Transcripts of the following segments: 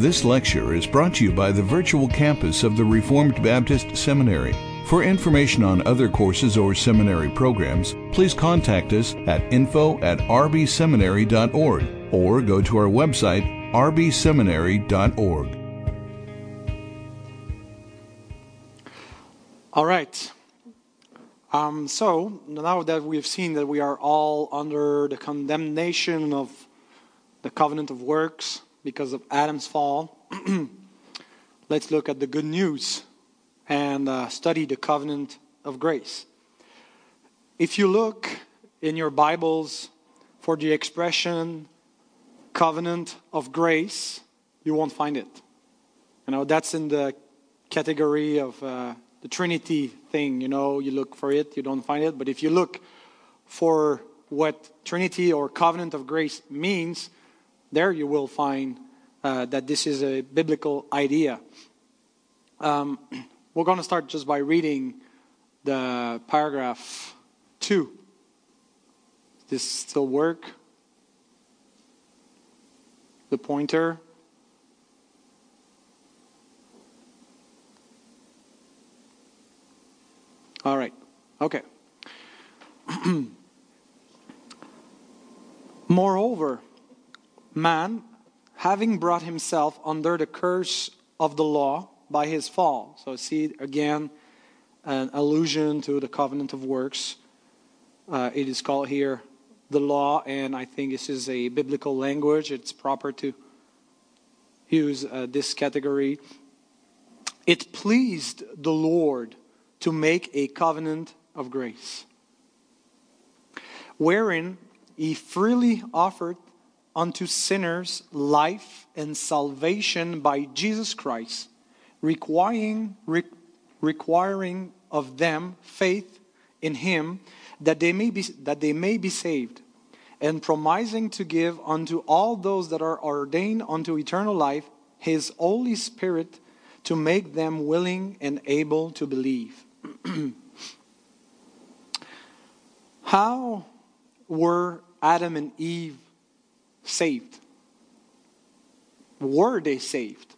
This lecture is brought to you by the virtual campus of the Reformed Baptist Seminary. For information on other courses or seminary programs, please contact us at info at rbseminary.org or go to our website rbseminary.org. All right. Um, so now that we've seen that we are all under the condemnation of the covenant of works because of Adam's fall, let's look at the good news and uh, study the covenant of grace. If you look in your Bibles for the expression covenant of grace, you won't find it. You know, that's in the category of uh, the Trinity thing. You know, you look for it, you don't find it. But if you look for what Trinity or covenant of grace means, there you will find uh, that this is a biblical idea. Um, we're going to start just by reading the paragraph 2. Does this still work? The pointer. All right. Okay. Moreover, man, having brought himself under the curse of the law by his fall. So, see again an allusion to the covenant of works. Uh, it is called here the law, and I think this is a biblical language. It's proper to use uh, this category. It pleased the Lord to make a covenant of grace, wherein he freely offered unto sinners life and salvation by Jesus Christ, requiring, re- requiring of them faith in him that they may be that they may be saved and promising to give unto all those that are ordained unto eternal life his holy spirit to make them willing and able to believe. How were Adam and Eve saved? Were they saved?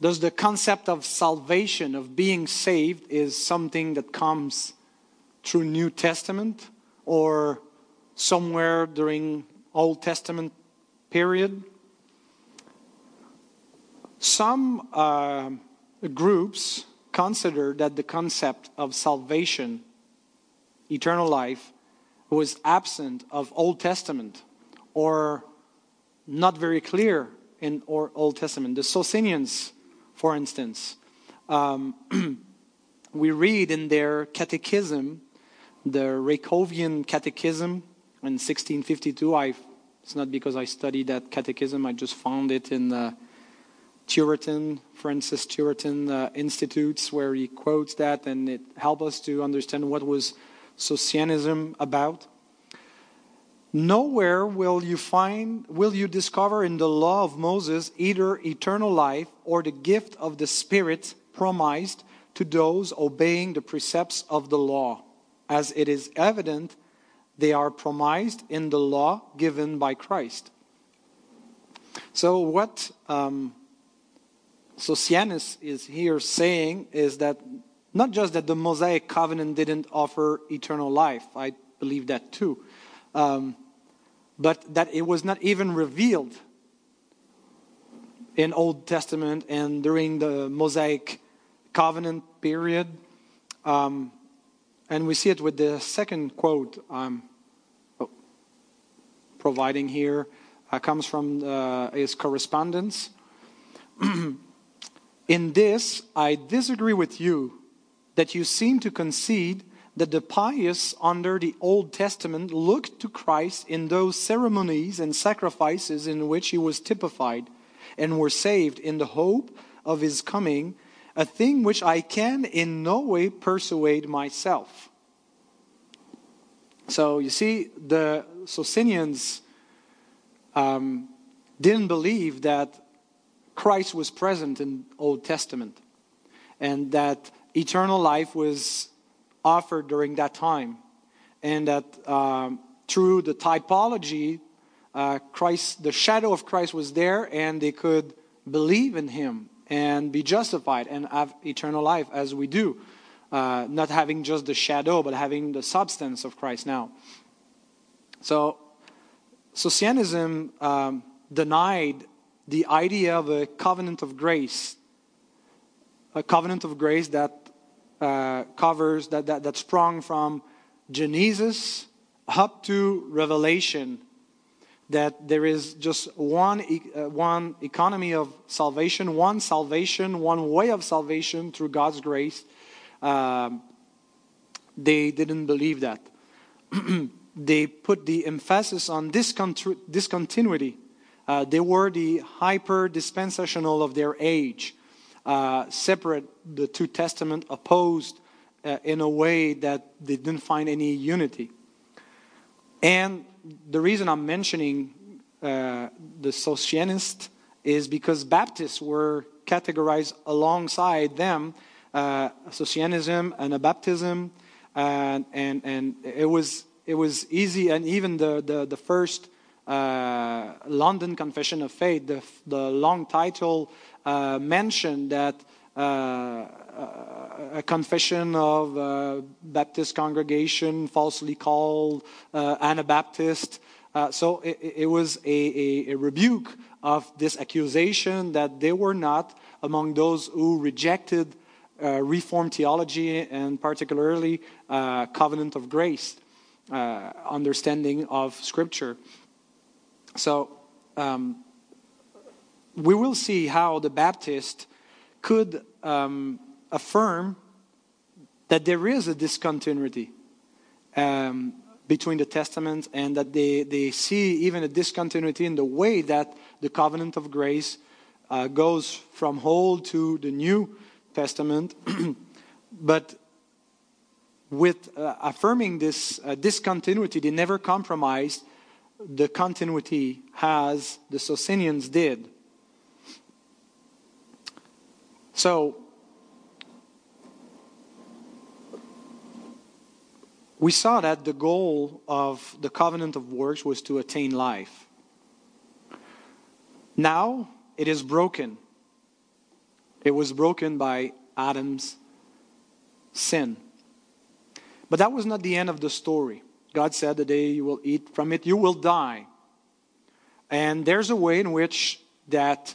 Does the concept of salvation, of being saved, is something that comes through New Testament or somewhere during Old Testament period? Some uh, groups consider that the concept of salvation, eternal life, was absent of Old Testament or not very clear in Old Testament. The Socinians, for instance, um, we read in their catechism, the Rakovian Catechism in 1652. I, it's not because I studied that catechism, I just found it in the Turretin, Francis Turretin uh, Institutes, where he quotes that, and it helped us to understand what was Socinianism about. Nowhere will you find, will you discover in the law of Moses either eternal life or the gift of the Spirit promised to those obeying the precepts of the law, as it is evident they are promised in the law given by Christ. So, what um, Socinus is here saying is that not just that the Mosaic covenant didn't offer eternal life, I believe that too, um, but that it was not even revealed in Old Testament and during the Mosaic covenant period. Um, and we see it with the second quote I'm oh, providing here. Uh, comes from uh, his correspondence. In this, I disagree with you that you seem to concede that the pious under the Old Testament looked to Christ in those ceremonies and sacrifices in which he was typified and were saved in the hope of his coming, a thing which I can in no way persuade myself. So you see, the Socinians um, didn't believe that Christ was present in Old Testament and that eternal life was offered during that time and that um, through the typology uh, Christ, the shadow of Christ was there, and they could believe in Him and be justified and have eternal life as we do. Uh, not having just the shadow, but having the substance of Christ now. So, Socinianism um, denied the idea of a covenant of grace, a covenant of grace that uh, covers, that, that, that sprung from Genesis up to Revelation, that there is just one, uh, one economy of salvation, one salvation, one way of salvation through God's grace. Um, they didn't believe that. they put the emphasis on discontinuity. Uh, they were the hyper dispensational of their age, uh, separate the two testaments, opposed uh, in a way that they didn't find any unity. And the reason I'm mentioning uh, the Socinianists is because Baptists were categorized alongside them, uh, Socinianism and Baptism, and, and, and it, was, it was easy, and even the, the, the first uh, London Confession of Faith, the, the long title uh, mentioned that uh, a confession of a Baptist congregation falsely called uh, Anabaptist. Uh, so it, it was a, a, a, rebuke of this accusation that they were not among those who rejected uh, Reformed theology and particularly uh, covenant of grace uh, understanding of Scripture. So um, we will see how the Baptist could um, affirm that there is a discontinuity um, between the testaments and that they, they see even a discontinuity in the way that the covenant of grace uh, goes from old to the new testament. But with uh, affirming this uh, discontinuity they never compromised the continuity as the socinians did so we saw that the goal of the covenant of works was to attain life. Now it is broken. It was broken by Adam's sin. But that was not the end of the story. God said, The day you will eat from it, you will die. And there's a way in which that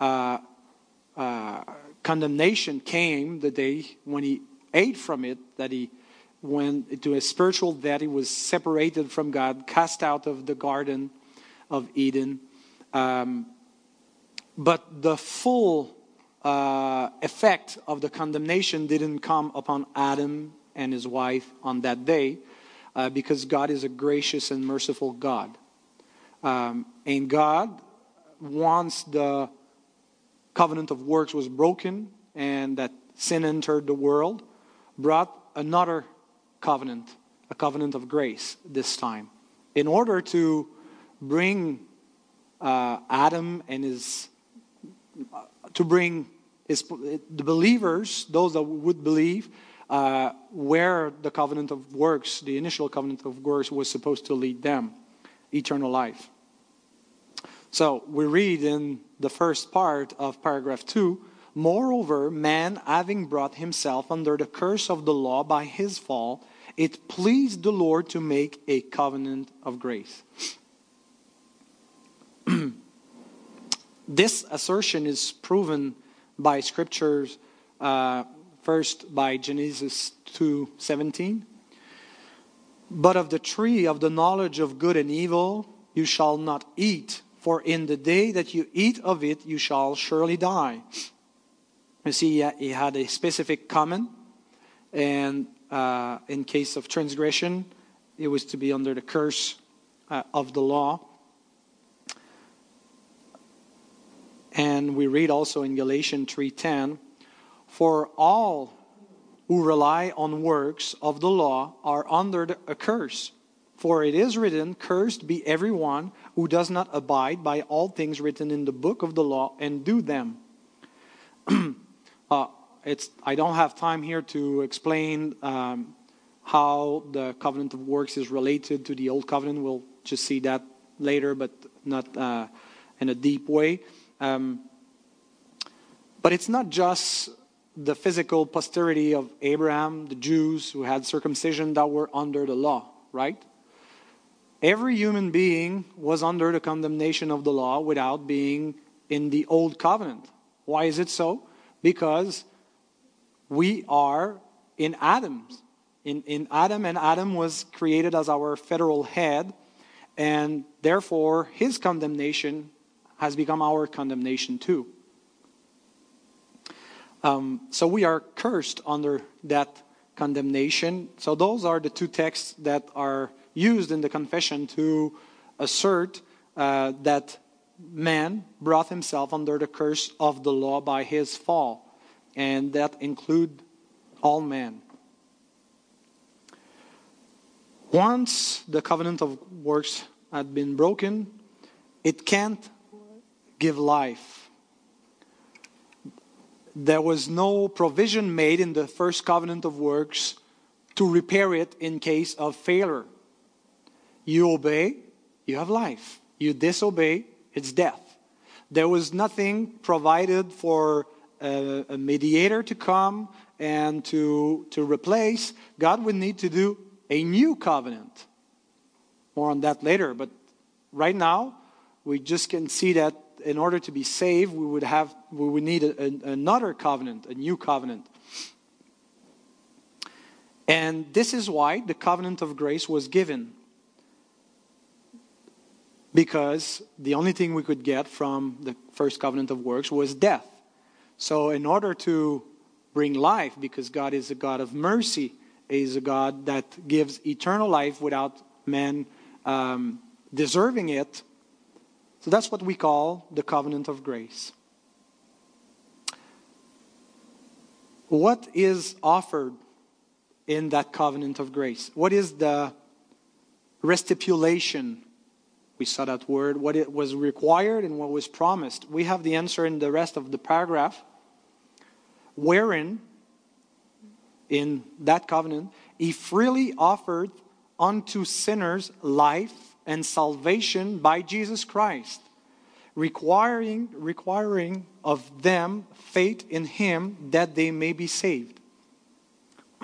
uh, uh, condemnation came the day when he ate from it, that he went to a spiritual death. He was separated from God, cast out of the Garden of Eden. Um, but the full uh, effect of the condemnation didn't come upon Adam and his wife on that day uh, because God is a gracious and merciful God. Um, and God, once the covenant of works was broken and that sin entered the world, brought another covenant, a covenant of grace this time, in order to bring uh, Adam and his, to bring his, the believers, those that would believe, uh, where the covenant of works, the initial covenant of works, was supposed to lead them eternal life. So we read in the first part of paragraph 2 Moreover, man, having brought himself under the curse of the law by his fall, it pleased the Lord to make a covenant of grace. this assertion is proven by scriptures, uh, first by Genesis 2:17. But of the tree of the knowledge of good and evil you shall not eat, for in the day that you eat of it you shall surely die. You see, he had a specific comment, and uh, in case of transgression, it was to be under the curse uh, of the law. And we read also in Galatians 3:10, "For all who rely on works of the law are under a curse. For it is written, Cursed be everyone who does not abide by all things written in the book of the law and do them. Uh, it's, I don't have time here to explain um, how the covenant of works is related to the old covenant. We'll just see that later, but not uh, in a deep way. Um, but it's not just the physical posterity of Abraham, the Jews who had circumcision that were under the law, right? Every human being was under the condemnation of the law without being in the old covenant. Why is it so? Because we are in Adam. In, in Adam, and Adam was created as our federal head, and therefore his condemnation has become our condemnation too. Um, so we are cursed under that condemnation. So those are the two texts that are used in the confession to assert uh, that man brought himself under the curse of the law by his fall, and that include all men. Once the covenant of works had been broken, it can't give life there was no provision made in the first covenant of works to repair it in case of failure. You obey, you have life. You disobey, it's death. There was nothing provided for a, a mediator to come and to, to replace. God would need to do a new covenant. More on that later, but right now, we just can see that in order to be saved, we would have we would need a, a, another covenant, a new covenant. And this is why the covenant of grace was given. Because the only thing we could get from the first covenant of works was death. So, in order to bring life, because God is a God of mercy, is a God that gives eternal life without man um, deserving it, so that's what we call the covenant of grace. What is offered in that covenant of grace? What is the restipulation? We saw that word, what it was required and what was promised. We have the answer in the rest of the paragraph, wherein, in that covenant, he freely offered unto sinners life and salvation by Jesus Christ, requiring, requiring of them faith in Him that they may be saved.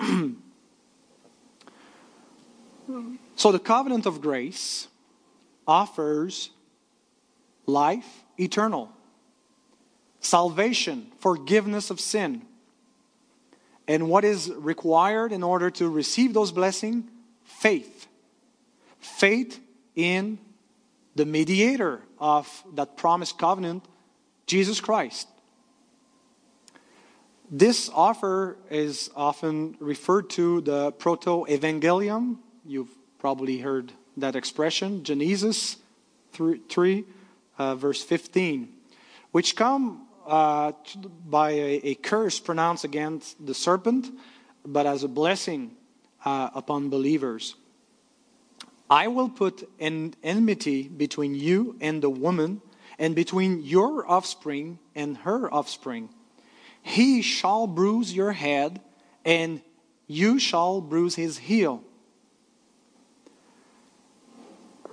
so the covenant of grace offers life eternal, salvation, forgiveness of sin. And what is required in order to receive those blessings? Faith. Faith in the mediator of that promised covenant, Jesus Christ. This offer is often referred to the proto evangelium. You've probably heard that expression, Genesis 3, 3 uh, verse 15, which come uh, by a, a, curse pronounced against the serpent, but as a blessing uh, upon believers. I will put an enmity between you and the woman, and between your offspring and her offspring. He shall bruise your head, and you shall bruise his heel.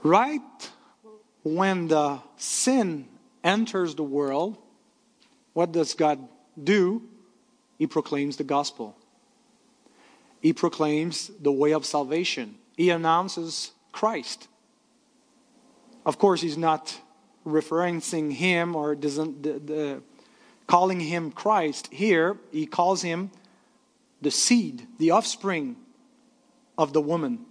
Right when the sin enters the world, what does God do? He proclaims the gospel. He proclaims the way of salvation. He announces Christ. Of course, he's not referencing him or doesn't the, the, calling him Christ. Here, he calls him the seed, the offspring of the woman.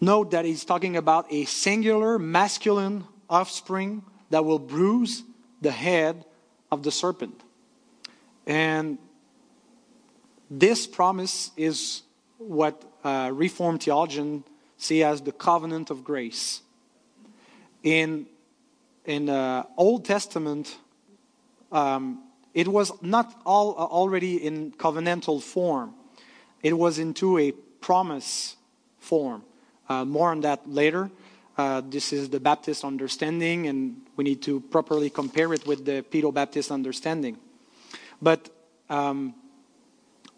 Note that he's talking about a singular masculine offspring that will bruise the head of the serpent. And this promise is what uh, Reformed theologian see as the covenant of grace. In in uh, Old Testament, um, it was not all uh, already in covenantal form. It was into a promise form. Uh, more on that later. Uh, this is the Baptist understanding, and we need to properly compare it with the Pedo Baptist understanding. But um,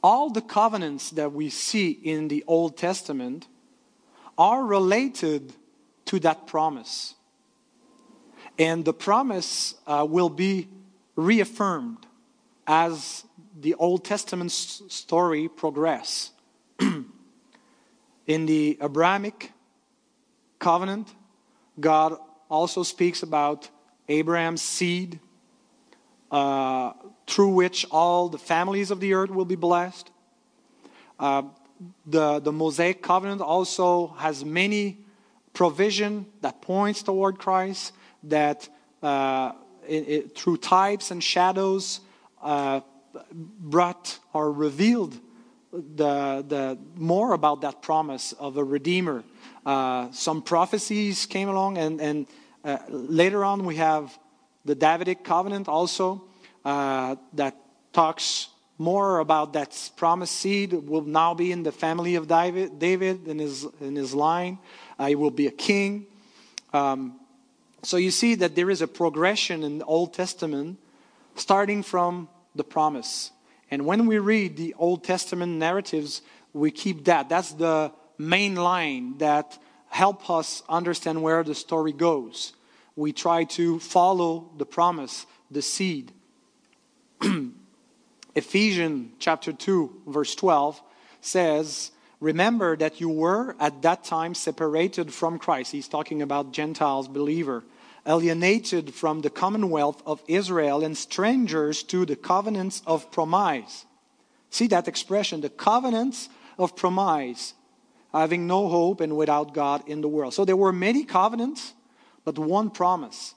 all the covenants that we see in the Old Testament are related to that promise. And the promise uh, will be reaffirmed as the Old Testament story progress. In the Abrahamic covenant, God also speaks about Abraham's seed, uh, through which all the families of the earth will be blessed. Uh, the, the Mosaic covenant also has many provision that points toward Christ, that uh, it, it, through types and shadows uh, brought or revealed the, the more about that promise of a redeemer. Uh, some prophecies came along, and, and uh, later on we have the Davidic covenant also uh, that talks more about that promised seed will now be in the family of David, David in his in his line. Uh, he will be a king. Um, so you see that there is a progression in the Old Testament, starting from the promise. And when we read the Old Testament narratives, we keep that. That's the main line that help us understand where the story goes. We try to follow the promise, the seed. Ephesians chapter 2 verse 12 says, "Remember that you were at that time separated from Christ." He's talking about Gentiles believer alienated from the commonwealth of Israel and strangers to the covenants of promise. See that expression, the covenants of promise, having no hope and without God in the world. So there were many covenants, but one promise.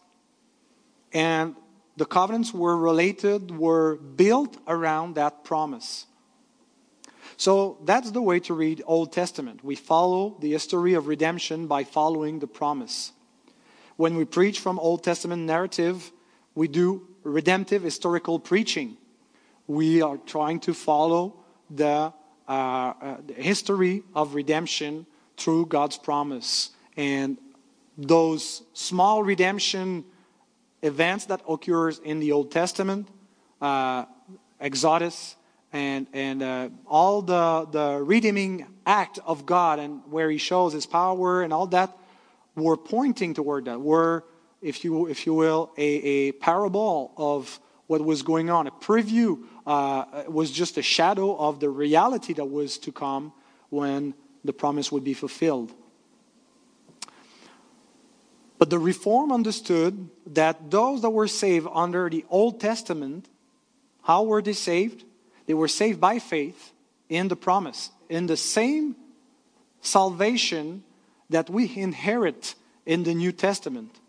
And the covenants were related, were built around that promise. So that's the way to read Old Testament. We follow the history of redemption by following the promise. When we preach from Old Testament narrative, we do redemptive historical preaching. We are trying to follow the, uh, uh, the history of redemption through God's promise. And those small redemption events that occurs in the Old Testament, uh, Exodus, and, and uh, all the, the redeeming act of God and where he shows his power and all that were pointing toward that, were, if you, if you will, a, a parable of what was going on. A preview uh, was just a shadow of the reality that was to come when the promise would be fulfilled. But the Reform understood that those that were saved under the Old Testament, how were they saved? They were saved by faith in the promise, in the same salvation that we inherit in the New Testament.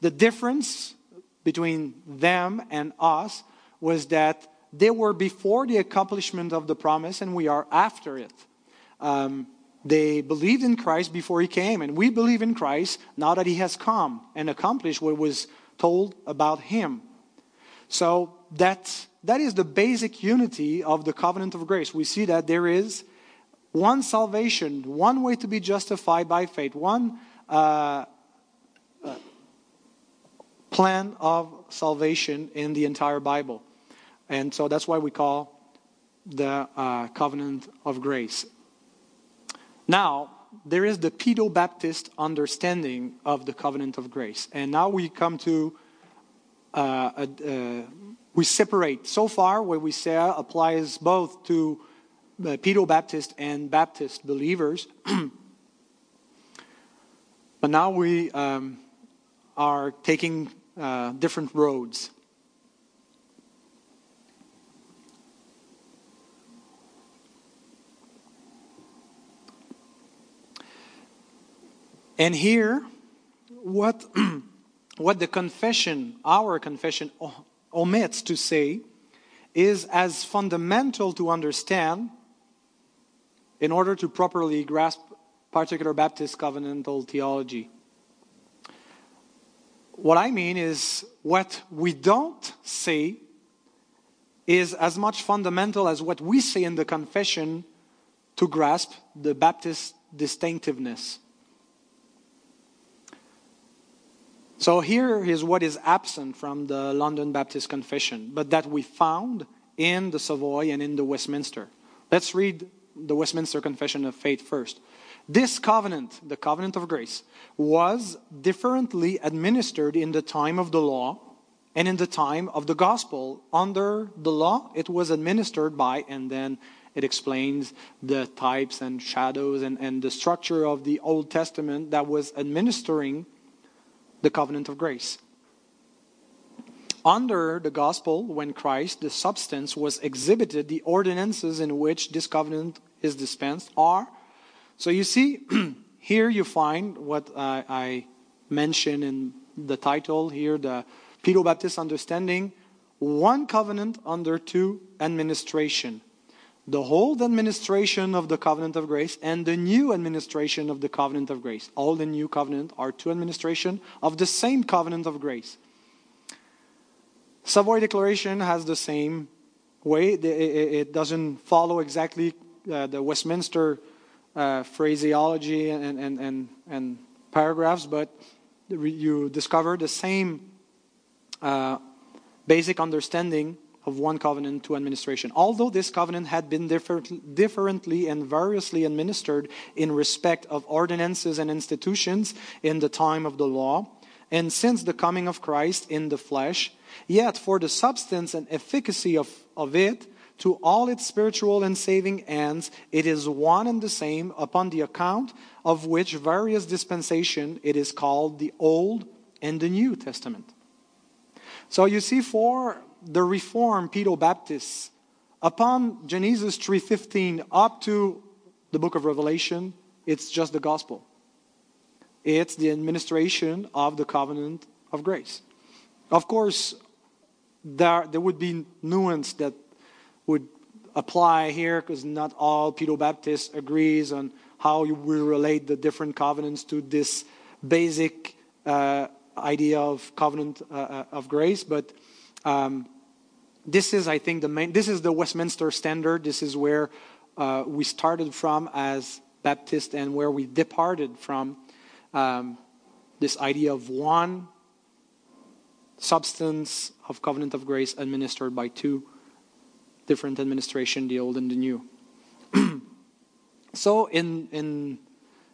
The difference between them and us was that they were before the accomplishment of the promise and we are after it. Um, they believed in Christ before he came, and we believe in Christ now that he has come and accomplished what was told about him. So that, that is the basic unity of the covenant of grace. We see that there is one salvation, one way to be justified by faith, one uh, uh, plan of salvation in the entire Bible. And so that's why we call the uh, covenant of grace. Now, there is the Pedo Baptist understanding of the covenant of grace. And now we come to, uh, uh, we separate. So far, what we say applies both to uh, Pedo Baptist and Baptist believers. but now we um, are taking uh, different roads. And here, what, what the confession, our confession, omits to say is as fundamental to understand in order to properly grasp particular Baptist covenantal theology. What I mean is, what we don't say is as much fundamental as what we say in the confession to grasp the Baptist distinctiveness. So here is what is absent from the London Baptist Confession, but that we found in the Savoy and in the Westminster. Let's read the Westminster Confession of Faith first. This covenant, the covenant of grace, was differently administered in the time of the law and in the time of the gospel. Under the law, it was administered by, and then it explains the types and shadows and, and the structure of the Old Testament that was administering the covenant of grace. Under the gospel, when Christ, the substance, was exhibited, the ordinances in which this covenant is dispensed are. So you see, here you find what I, I mentioned in the title here the Pedo Baptist understanding one covenant under two administration the old administration of the covenant of grace and the new administration of the covenant of grace. Old and new covenant are two administration of the same covenant of grace. Savoy Declaration has the same way. It doesn't follow exactly uh, the Westminster uh, phraseology and, and, and, and, paragraphs, but you discover the same uh, basic understanding of one covenant to administration. Although this covenant had been different, differently and variously administered in respect of ordinances and institutions in the time of the law, and since the coming of Christ in the flesh, yet for the substance and efficacy of, of it, to all its spiritual and saving ends, it is one and the same, upon the account of which various dispensation it is called the Old and the New Testament. So you see, for the Reformed Pedo Baptists, upon Genesis 3:15 up to the book of Revelation, it's just the gospel. It's the administration of the covenant of grace. Of course, there, there would be nuance that would apply here because not all Pedo Baptists agrees on how we relate the different covenants to this basic uh, idea of covenant uh, uh of grace. But um, this is, I think, the main. This is the Westminster Standard. This is where uh, we started from as Baptist and where we departed from um, this idea of one substance of covenant of grace administered by two different administration, the old and the new. so in in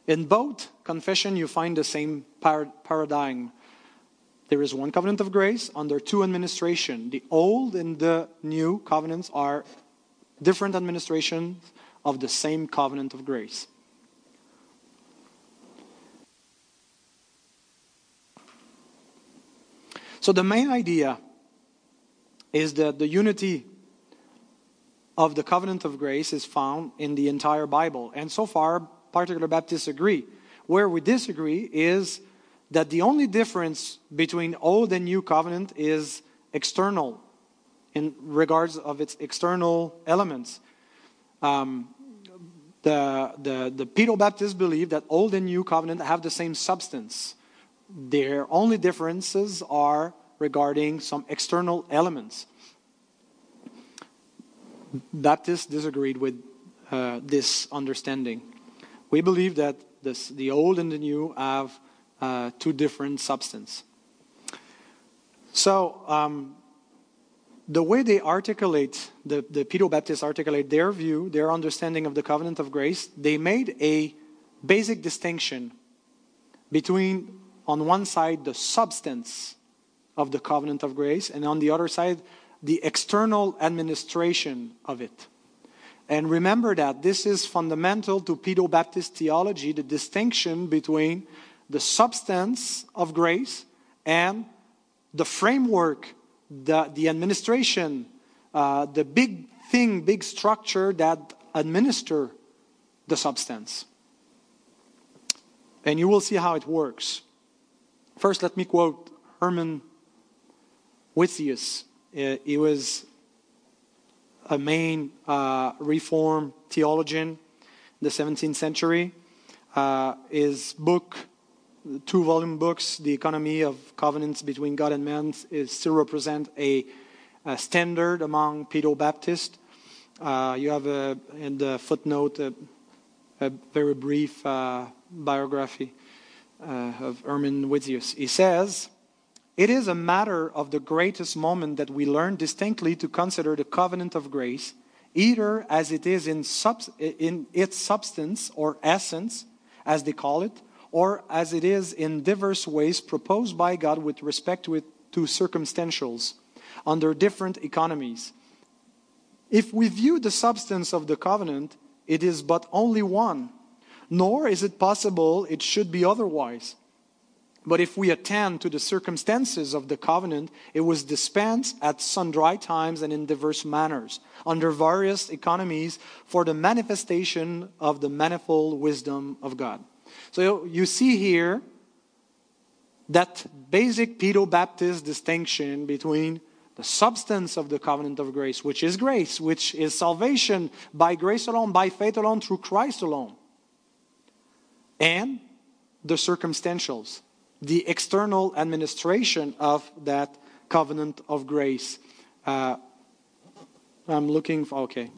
in both confession, you find the same par- paradigm. There is one covenant of grace under two administration. The old and the new covenants are different administrations of the same covenant of grace. So the main idea is that the unity of the covenant of grace is found in the entire Bible. And so far, particular Baptists agree. Where we disagree is that the only difference between old and new covenant is external in regards of its external elements. Um, the, the, the Pedo Baptists believe that old and new covenant have the same substance. Their only differences are regarding some external elements. Baptists disagreed with uh, this understanding. We believe that this, the old and the new have uh, two different substances. So, um, the way they articulate, the, the Pedo Baptists articulate their view, their understanding of the covenant of grace, they made a basic distinction between, on one side, the substance of the covenant of grace, and on the other side, the external administration of it. And remember that this is fundamental to Pedo Baptist theology the distinction between the substance of grace and the framework, the, the administration, uh, the big thing, big structure that administer the substance. And you will see how it works. First, let me quote Herman Witsius. Uh, he was a main uh, Reform theologian in the 17th century. Uh, his book two volume books, The Economy of Covenants Between God and Man, is still represent a, a standard among Pedo Baptists. Uh, you have a, in the footnote a, a very brief uh, biography uh, of Herman Witsius. He says, It is a matter of the greatest moment that we learn distinctly to consider the covenant of grace, either as it is in, in its substance or essence, as they call it, or as it is in diverse ways proposed by God with respect to, circumstantials under different economies. If we view the substance of the covenant, it is but only one, nor is it possible it should be otherwise. But if we attend to the circumstances of the covenant, it was dispensed at sundry times and in diverse manners, under various economies, for the manifestation of the manifold wisdom of God. So you see here that basic Pedo Baptist distinction between the substance of the covenant of grace, which is grace, which is salvation by grace alone, by faith alone, through Christ alone, and the circumstantials the external administration of that covenant of grace. Uh, I'm looking for, okay.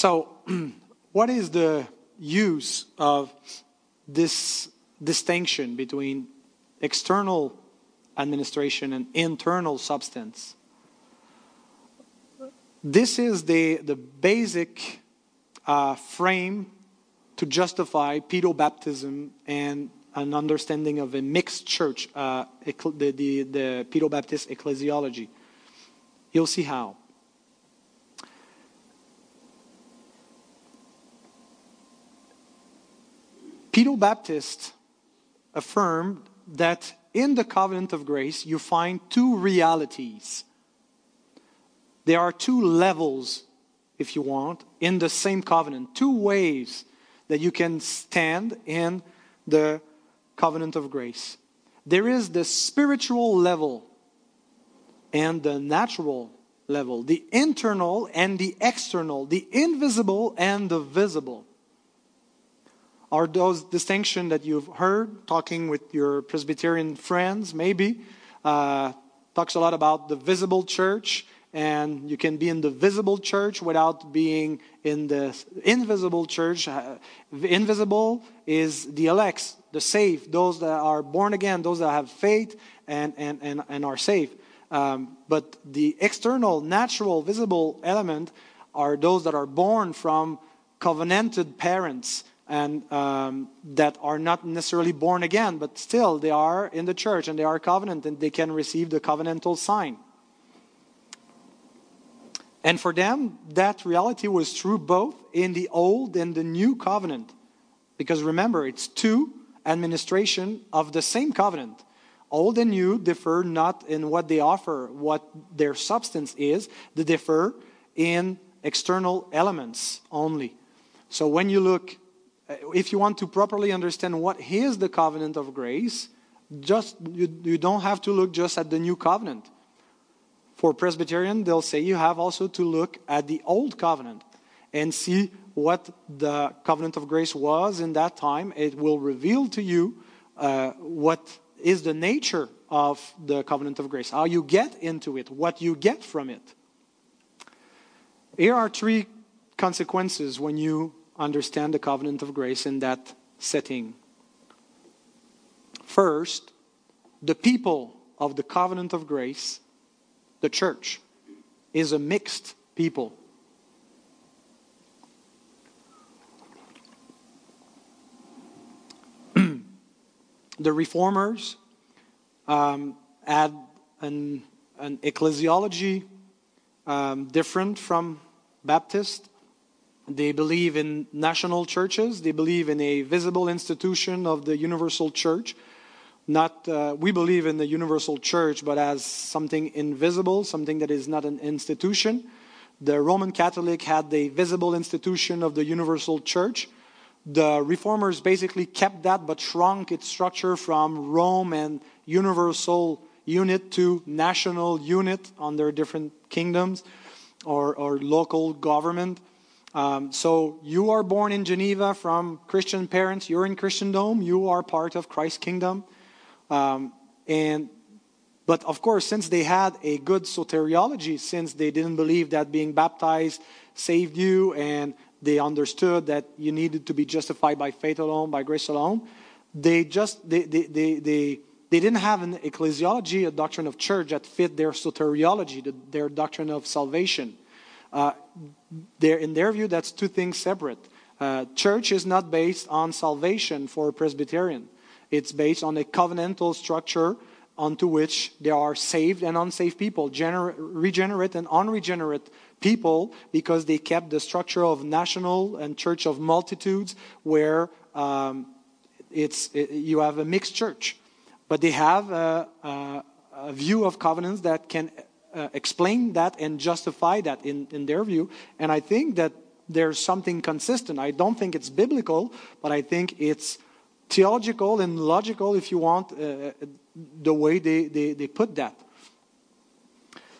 So, what is the use of this distinction between external administration and internal substance? This is the, the basic uh, frame to justify pedobaptism and an understanding of a mixed church, uh, the, the, the pedobaptist ecclesiology. You'll see how. Pedobaptists affirm that in the covenant of grace you find two realities there are two levels, if you want, in the same covenant, two ways that you can stand in the covenant of grace. There is the spiritual level and the natural level, the internal and the external, the invisible and the visible. Are those distinctions that you've heard talking with your Presbyterian friends, maybe? Uh, talks a lot about the visible church and you can be in the visible church without being in the invisible church. Uh, invisible is the elects, the saved, those that are born again, those that have faith and, and, and, and are saved. Um, but the external, natural, visible element are those that are born from covenanted parents and um, that are not necessarily born again, but still they are in the church and they are covenant and they can receive the covenantal sign. And for them, that reality was true both in the old and the new covenant. Because remember, it's two administration of the same covenant. Old and new differ not in what they offer, what their substance is, they differ in external elements only. So when you look, if you want to properly understand what is the covenant of grace, just you, you don't have to look just at the new covenant for Presbyterian, they'll say you have also to look at the Old Covenant and see what the covenant of grace was in that time. It will reveal to you uh, what is the nature of the covenant of grace, how you get into it, what you get from it. Here are three consequences when you understand the covenant of grace in that setting. First, the people of the covenant of grace the church is a mixed people. the reformers um, had an, an ecclesiology um, different from Baptist. They believe in national churches. They believe in a visible institution of the universal church. Not uh, we believe in the universal church but as something invisible something that is not an institution. The roman catholic had the visible institution of the universal church. The reformers basically kept that but shrunk its structure from rome and universal unit to national unit under different kingdoms or, or local government um, so you are born in geneva from christian parents. You're in christendom. You are part of christ's kingdom. Um, and but of course, since they had a good soteriology, since they didn't believe that being baptized saved you, and they understood that you needed to be justified by faith alone, by grace alone, they just they they they they, they didn't have an ecclesiology, a doctrine of church that fit their soteriology, their doctrine of salvation. Uh, in their view, that's two things separate. Uh, church is not based on salvation for a Presbyterian. It's based on a covenantal structure onto which there are saved and unsaved people, gener- regenerate and unregenerate people, because they kept the structure of national and church of multitudes, where um, it's it, you have a mixed church, but they have a, a, a view of covenants that can uh, explain that and justify that in, in their view. And I think that there's something consistent. I don't think it's biblical, but I think it's theological and logical, if you want, uh, the way they, they, they put that.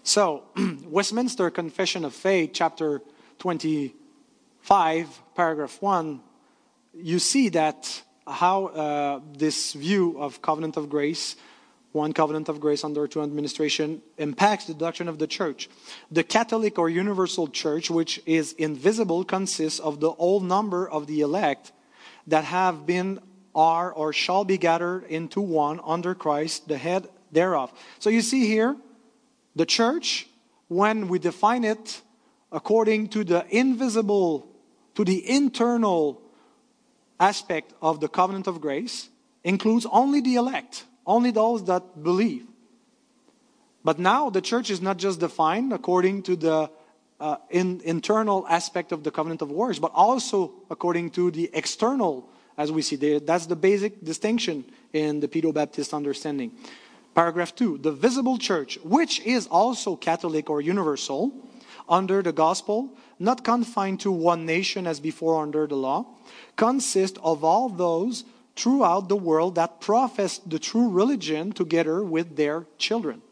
So, Westminster Confession of Faith, chapter 25, paragraph 1, you see that how uh, this view of covenant of grace, one covenant of grace under two administration, impacts the doctrine of the church. The Catholic or universal church, which is invisible, consists of the whole number of the elect that have been are or shall be gathered into one under Christ, the head thereof. So you see here, the church, when we define it according to the invisible, to the internal aspect of the covenant of grace, includes only the elect, only those that believe. But now the church is not just defined according to the uh, in, internal aspect of the covenant of works, but also according to the external as we see there. That's the basic distinction in the Pedo Baptist understanding. Paragraph 2 The visible church, which is also Catholic or universal under the gospel, not confined to one nation as before under the law, consists of all those throughout the world that profess the true religion together with their children.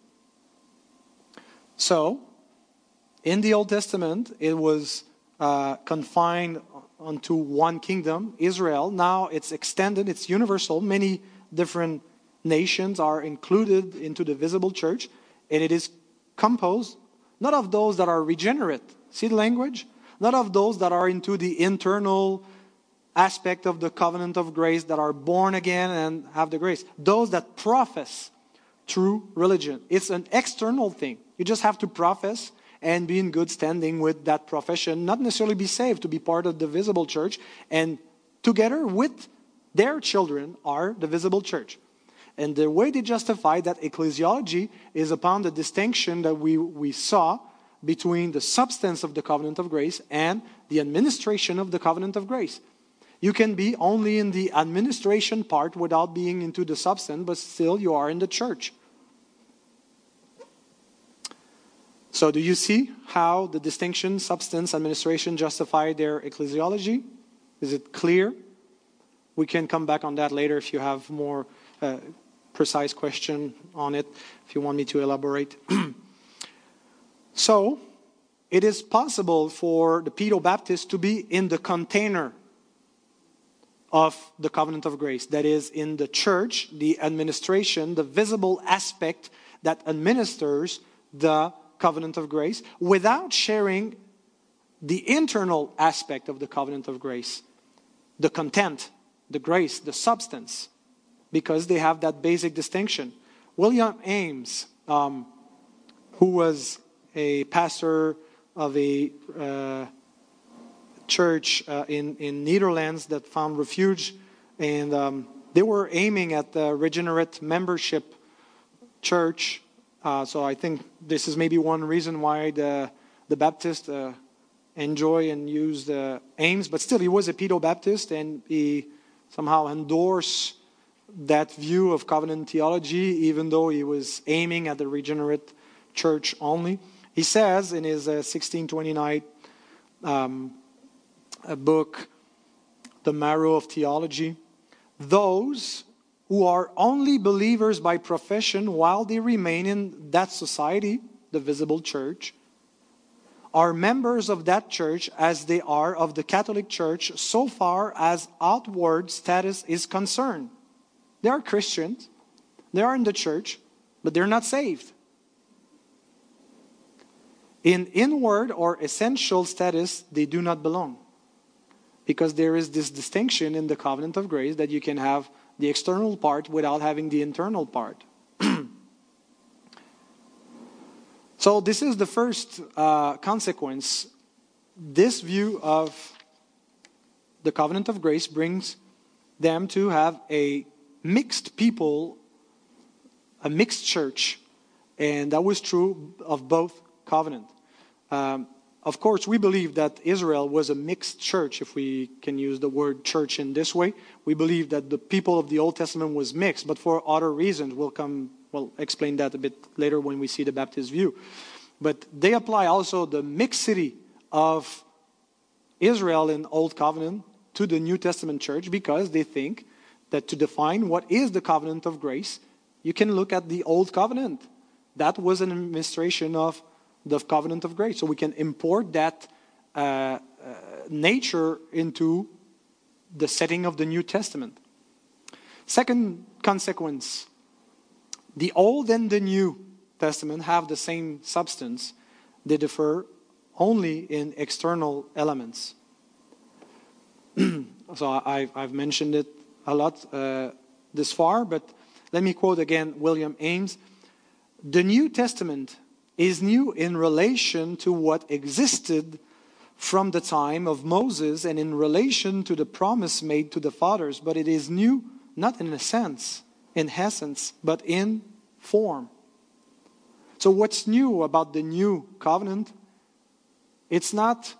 So, in the Old Testament, it was uh, confined unto one kingdom, Israel. Now it's extended, it's universal. Many different nations are included into the visible church, and it is composed not of those that are regenerate. See the language? Not of those that are into the internal aspect of the covenant of grace, that are born again and have the grace. Those that profess true religion. It's an external thing. You just have to profess and be in good standing with that profession, not necessarily be saved to be part of the visible church, and together with their children are the visible church. And the way they justify that ecclesiology is upon the distinction that we, we saw between the substance of the covenant of grace and the administration of the covenant of grace. You can be only in the administration part without being into the substance, but still you are in the church. So, do you see how the distinction, substance, administration justify their ecclesiology? Is it clear? We can come back on that later if you have more uh, precise question on it, if you want me to elaborate. so, it is possible for the Pedo Baptist to be in the container of the covenant of grace. That is, in the church, the administration, the visible aspect that administers the covenant of grace without sharing the internal aspect of the covenant of grace the content, the grace, the substance, because they have that basic distinction. William Ames, um, who was a pastor of a uh, church uh, in, in Netherlands that found refuge, and um, they were aiming at the regenerate membership church uh, so I think this is maybe one reason why the, the Baptists uh, enjoy and use the Ames, but still he was a pedo Baptist and he somehow endorsed that view of covenant theology, even though he was aiming at the regenerate church only. He says in his uh, 1629 um, book, The Marrow of Theology, those who are only believers by profession while they remain in that society, the visible church, are members of that church as they are of the Catholic Church so far as outward status is concerned. They are Christians, they are in the church, but they're not saved. In inward or essential status, they do not belong. Because there is this distinction in the covenant of grace that you can have the external part without having the internal part. so, this is the first uh, consequence. This view of the covenant of grace brings them to have a mixed people, a mixed church, and that was true of both covenant. Um, of course, we believe that Israel was a mixed church, if we can use the word church in this way. We believe that the people of the Old Testament was mixed, but for other reasons. We'll come, we'll explain that a bit later when we see the Baptist view. But they apply also the mixity of Israel in Old Covenant to the New Testament church because they think that to define what is the covenant of grace, you can look at the Old Covenant. That was an administration of the covenant of grace. So we can import that uh, uh, nature into the setting of the New Testament. Second consequence the Old and the New Testament have the same substance, they differ only in external elements. so I've, I've, mentioned it a lot uh, this far, but let me quote again William Ames. The New Testament is new in relation to what existed from the time of Moses and in relation to the promise made to the fathers, but it is new not in a sense, in essence, but in form. So, what's new about the new covenant? It's not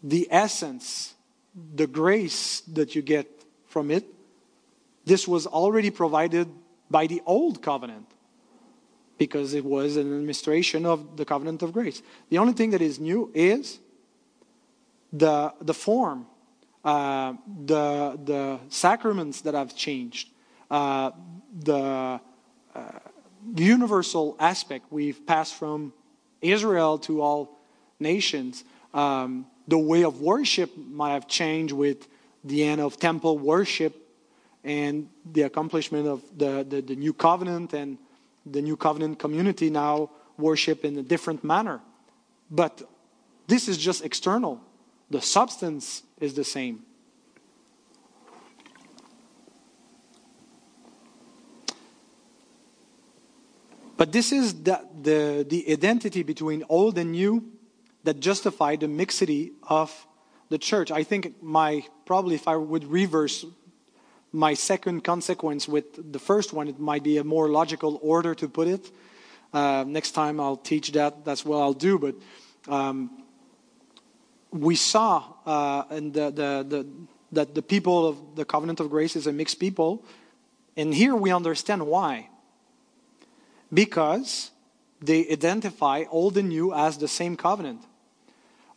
the essence, the grace that you get from it. This was already provided by the old covenant because it was an administration of the covenant of grace. The only thing that is new is the, the form, uh, the, the sacraments that have changed, uh, the uh, universal aspect. We've passed from Israel to all nations. Um, the way of worship might have changed with the end of temple worship and the accomplishment of the, the, the new covenant and the New Covenant community now worship in a different manner. But this is just external, the substance is the same. But this is the, the, the identity between old and new that justify the mixity of the church. I think my probably if I would reverse my second consequence with the first one, it might be a more logical order to put it. Uh, next time I'll teach that. That's what I'll do. But um, we saw uh, and the, the, the, that the people of the covenant of grace is a mixed people. And here we understand why. Because they identify old and new as the same covenant.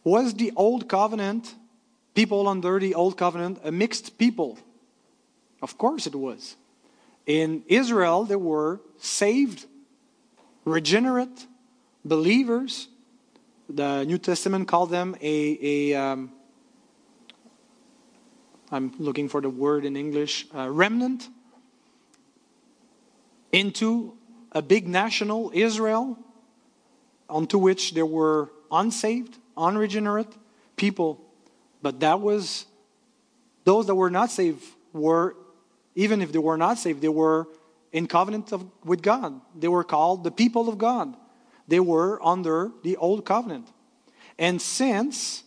Was the old covenant, people under the old covenant, a mixed people? Of course it was. In Israel, there were saved, regenerate believers. The New Testament called them a, a um, I'm looking for the word in English, remnant, into a big national Israel, onto which there were unsaved, unregenerate people. But that was, those that were not saved were even if they were not saved, they were in covenant of, with God. They were called the people of God. They were under the old covenant. And since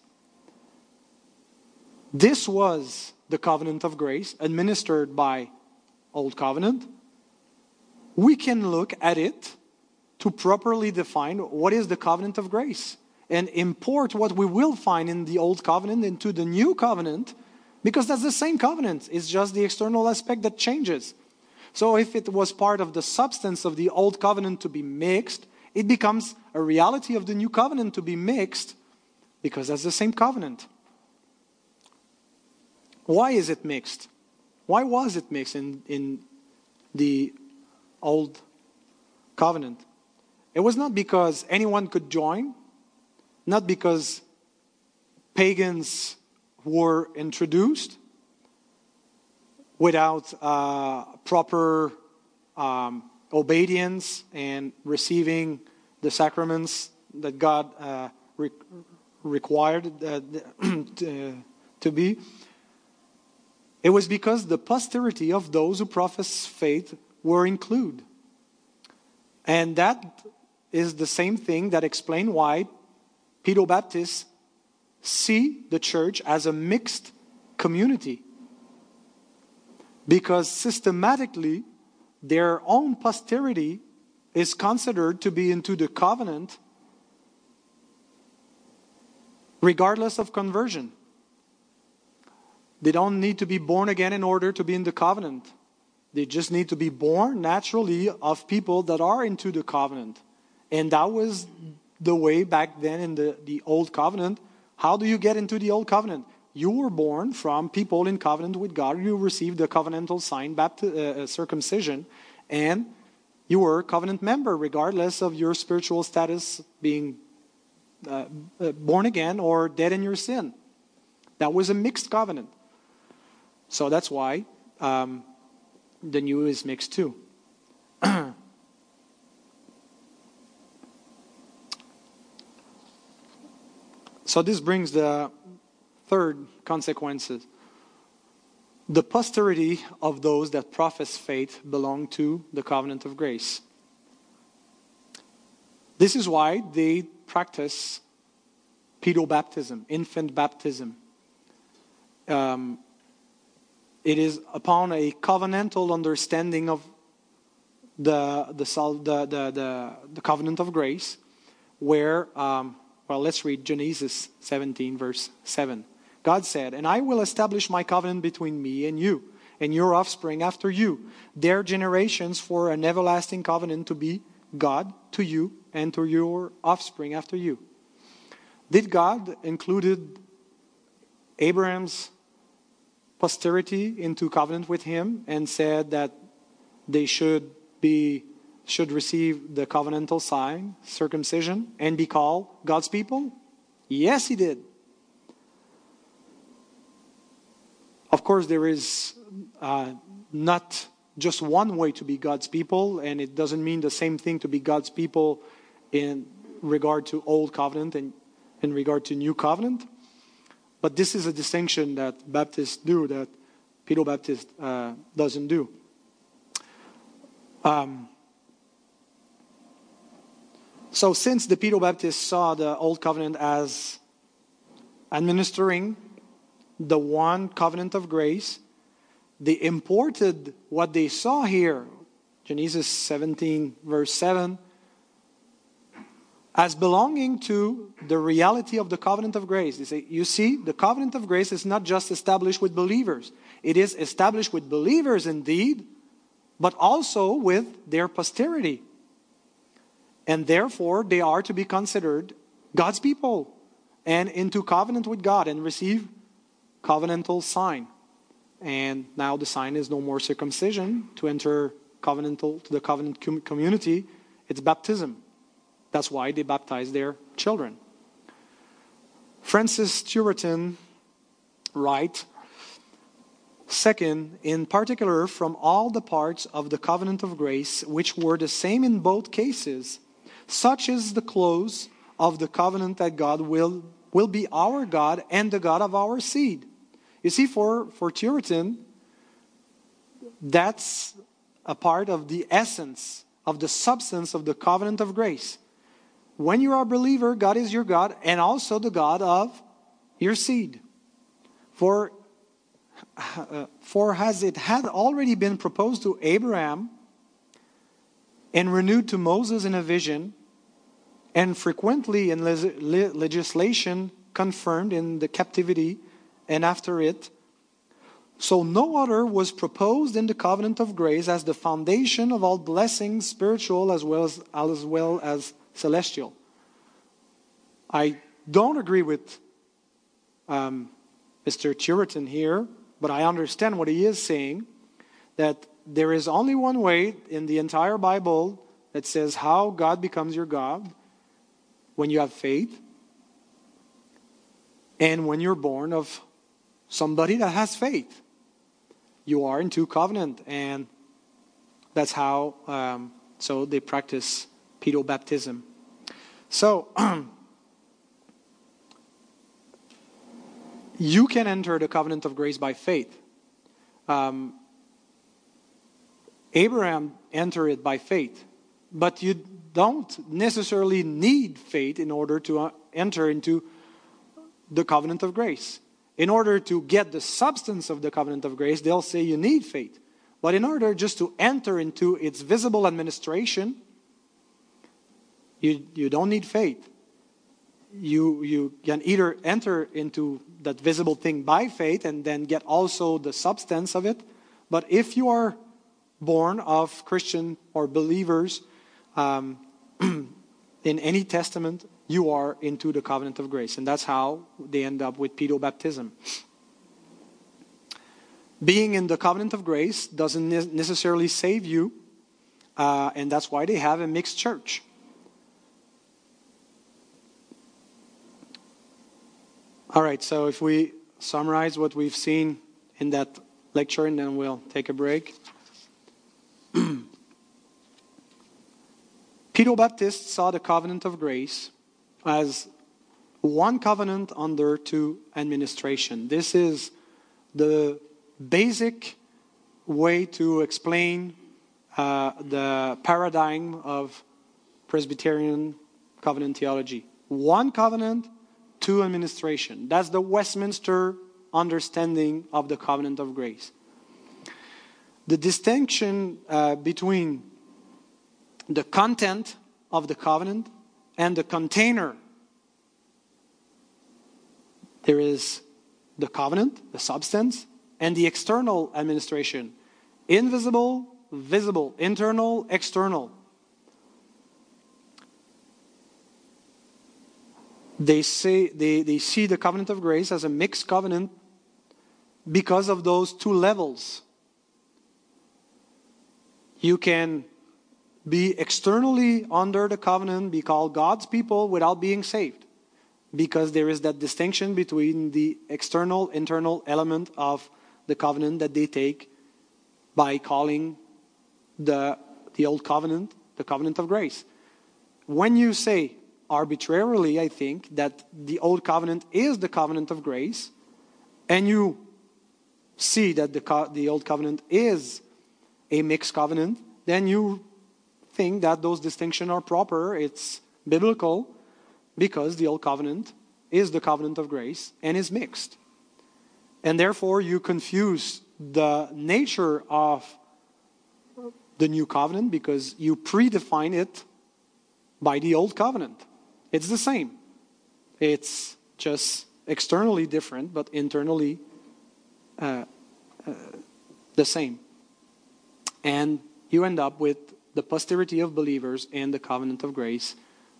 this was the covenant of grace administered by old covenant, we can look at it to properly define what is the covenant of grace and import what we will find in the old covenant into the new covenant because that's the same covenant. It's just the external aspect that changes. So if it was part of the substance of the old covenant to be mixed, it becomes a reality of the new covenant to be mixed because that's the same covenant. Why is it mixed? Why was it mixed in, in the old covenant? It was not because anyone could join, not because pagans were introduced without uh, proper um, obedience and receiving the sacraments that God uh, re- required uh, to, be. It was because the posterity of those who profess faith were included. And that is the same thing that explains why Pedo Baptists see the church as a mixed community. Because systematically, their own posterity is considered to be into the covenant regardless of conversion. They don't need to be born again in order to be in the covenant. They just need to be born naturally of people that are into the covenant. And that was the way back then in the, the old covenant. How do you get into the old covenant? You were born from people in covenant with God. You received the covenantal sign, bapti- uh, uh circumcision, and you were a covenant member, regardless of your spiritual status being uh, uh, born again or dead in your sin. That was a mixed covenant. So that's why um, the new is mixed too. So this brings the third consequences. The posterity of those that profess faith belong to the covenant of grace. This is why they practice pedobaptism, infant baptism. Um, it is upon a covenantal understanding of the, the, the, the, the covenant of grace, where, um, well, let's read Genesis 17, verse 7. God said, And I will establish my covenant between me and you, and your offspring after you, their generations for an everlasting covenant to be God to you and to your offspring after you. Did God included Abraham's posterity into covenant with him and said that they should be should receive the covenantal sign, circumcision, and be called God's people? Yes, he did. Of course, there is uh, not just one way to be God's people, and it doesn't mean the same thing to be God's people in regard to Old Covenant and in regard to New Covenant. But this is a distinction that Baptists do that Pedo Baptist uh, doesn't do. Um, so, since the Pedo Baptists saw the Old Covenant as administering the one covenant of grace, they imported what they saw here, Genesis 17, verse 7, as belonging to the reality of the covenant of grace. They say, you see, the covenant of grace is not just established with believers, it is established with believers indeed, but also with their posterity. And therefore, they are to be considered God's people and into covenant with God and receive covenantal sign. And now the sign is no more circumcision to enter covenantal to the covenant community, it's baptism. That's why they baptize their children. Francis Turretin writes, Second, in particular, from all the parts of the covenant of grace, which were the same in both cases, such is the close of the covenant that God will, will be our God and the God of our seed. You see, for, for Turretin, that's a part of the essence, of the substance of the covenant of grace when you are a believer, God is your God and also the God of your seed. For, uh, for as it had already been proposed to Abraham and renewed to Moses in a vision, and frequently in le- legislation confirmed in the captivity and after it, so no other was proposed in the covenant of grace as the foundation of all blessings, spiritual as well as, as well as celestial. I don't agree with um, Mr. Turretin here, but I understand what he is saying that there is only one way in the entire Bible that says how God becomes your God when you have faith and when you're born of somebody that has faith. You are into covenant, and that's how, um, so they practice pedo baptism. So, you can enter the covenant of grace by faith. um, Abraham entered it by faith, but you don't necessarily need faith in order to uh, enter into the covenant of grace. In order to get the substance of the covenant of grace, they'll say you need faith. But in order just to enter into its visible administration, you, you don't need faith. You, you can either enter into that visible thing by faith and then get also the substance of it. But if you are born of Christian or believers um, in any testament, you are into the covenant of grace. And that's how they end up with pedo baptism. Being in the covenant of grace doesn't necessarily save you, uh, and that's why they have a mixed church. All right, so if we summarize what we've seen in that lecture, and then we'll take a break. Pedo Baptist saw the covenant of grace as one covenant under two administration. This is the basic way to explain uh, the paradigm of Presbyterian covenant theology. One covenant, two administration. That's the Westminster understanding of the covenant of grace. The distinction uh, between the content of the covenant and the container. There is the covenant, the substance, and the external administration invisible, visible, internal, external. They, say, they, they see the covenant of grace as a mixed covenant because of those two levels. You can be externally under the covenant, be called God's people without being saved. Because there is that distinction between the external, internal element of the covenant that they take by calling the, the old covenant the covenant of grace. When you say arbitrarily, I think, that the old covenant is the covenant of grace, and you see that the, the old covenant is a mixed covenant, then you think that those distinctions are proper, it's biblical, because the Old Covenant is the covenant of grace and is mixed. And therefore, you confuse the nature of the new covenant because you predefine it by the old covenant. It's the same. It's just externally different, but internally uh, uh, the same. And you end up with the posterity of believers and the covenant of grace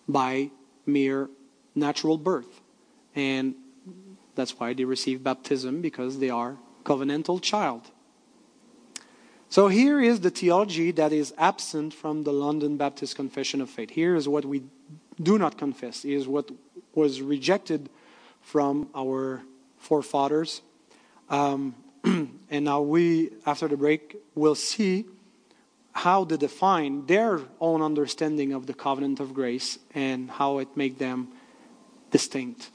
by mere natural birth. And that's why they receive baptism, because they are covenantal child. So here is the theology that is absent from the London Baptist Confession of Faith. Here is what we do not confess, is what was rejected from our forefathers. Um, and now we, after the break, will see how they define their own understanding of the covenant of grace and how it make them distinct.